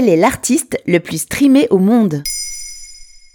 Quel est l'artiste le plus streamé au monde?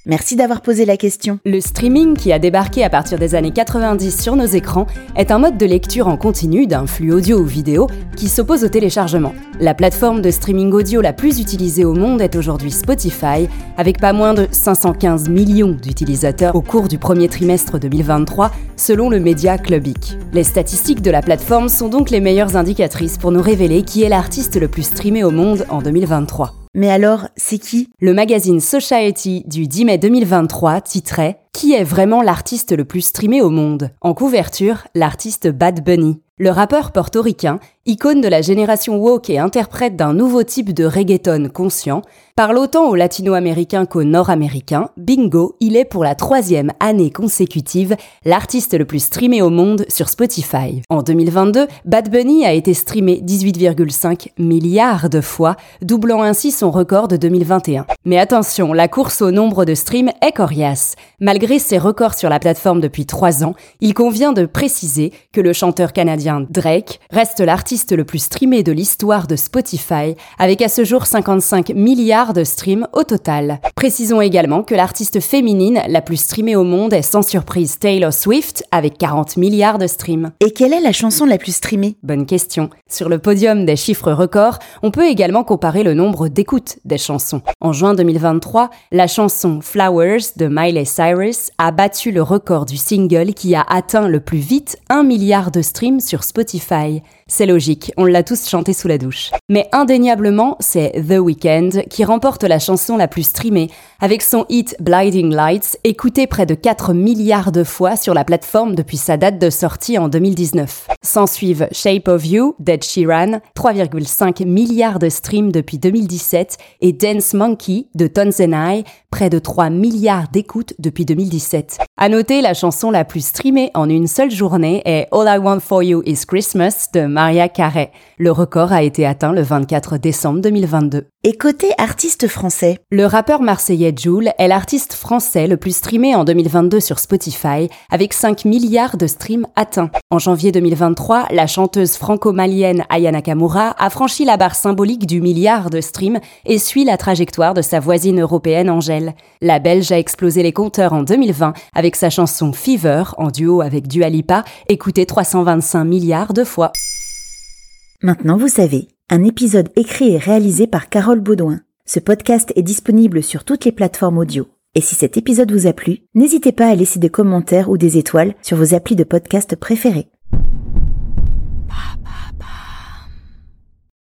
Merci d'avoir posé la question. Le streaming, qui a débarqué à partir des années 90 sur nos écrans, est un mode de lecture en continu d'un flux audio ou vidéo qui s'oppose au téléchargement. La plateforme de streaming audio la plus utilisée au monde est aujourd'hui Spotify, avec pas moins de 515 millions d'utilisateurs au cours du premier trimestre 2023, selon le média Clubic. Les statistiques de la plateforme sont donc les meilleures indicatrices pour nous révéler qui est l'artiste le plus streamé au monde en 2023. Mais alors, c'est qui? Le magazine Society du 10 mai 2023 titrait Qui est vraiment l'artiste le plus streamé au monde? En couverture, l'artiste Bad Bunny. Le rappeur portoricain, icône de la génération woke et interprète d'un nouveau type de reggaeton conscient, parle autant aux latino-américains qu'aux nord-américains, bingo, il est pour la troisième année consécutive l'artiste le plus streamé au monde sur Spotify. En 2022, Bad Bunny a été streamé 18,5 milliards de fois, doublant ainsi son record de 2021. Mais attention, la course au nombre de streams est coriace. Malgré ses records sur la plateforme depuis trois ans, il convient de préciser que le chanteur canadien Drake reste l'artiste le plus streamé de l'histoire de Spotify, avec à ce jour 55 milliards de streams au total. Précisons également que l'artiste féminine la plus streamée au monde est sans surprise Taylor Swift, avec 40 milliards de streams. Et quelle est la chanson la plus streamée? Bonne question. Sur le podium des chiffres records, on peut également comparer le nombre d'écoutes des chansons. En juin 2023, la chanson Flowers de Miley Cyrus a battu le record du single qui a atteint le plus vite 1 milliard de streams sur Spotify. C'est logique, on l'a tous chanté sous la douche. Mais indéniablement, c'est The Weeknd qui remporte la chanson la plus streamée, avec son hit Blinding Lights, écouté près de 4 milliards de fois sur la plateforme depuis sa date de sortie en 2019. S'en suivent Shape of You, d'Ed Sheeran, 3,5 milliards de streams depuis 2017, et Dance Monkey, de Tones I, près de 3 milliards d'écoutes depuis 2017. À noter, la chanson la plus streamée en une seule journée est All I Want For You Is Christmas de Maria Carey. Le record a été atteint le 24 décembre 2022. Et côté artiste français Le rappeur marseillais Joule est l'artiste français le plus streamé en 2022 sur Spotify, avec 5 milliards de streams atteints. En janvier 2023, la chanteuse franco-malienne Aya Nakamura a franchi la barre symbolique du milliard de streams et suit la trajectoire de sa voisine européenne Angèle. La Belge a explosé les compteurs en 2020 avec sa chanson Fever en duo avec Dua Lipa, écoutée 325 milliards de fois. Maintenant vous savez, un épisode écrit et réalisé par Carole Baudouin. Ce podcast est disponible sur toutes les plateformes audio. Et si cet épisode vous a plu, n'hésitez pas à laisser des commentaires ou des étoiles sur vos applis de podcast préférés.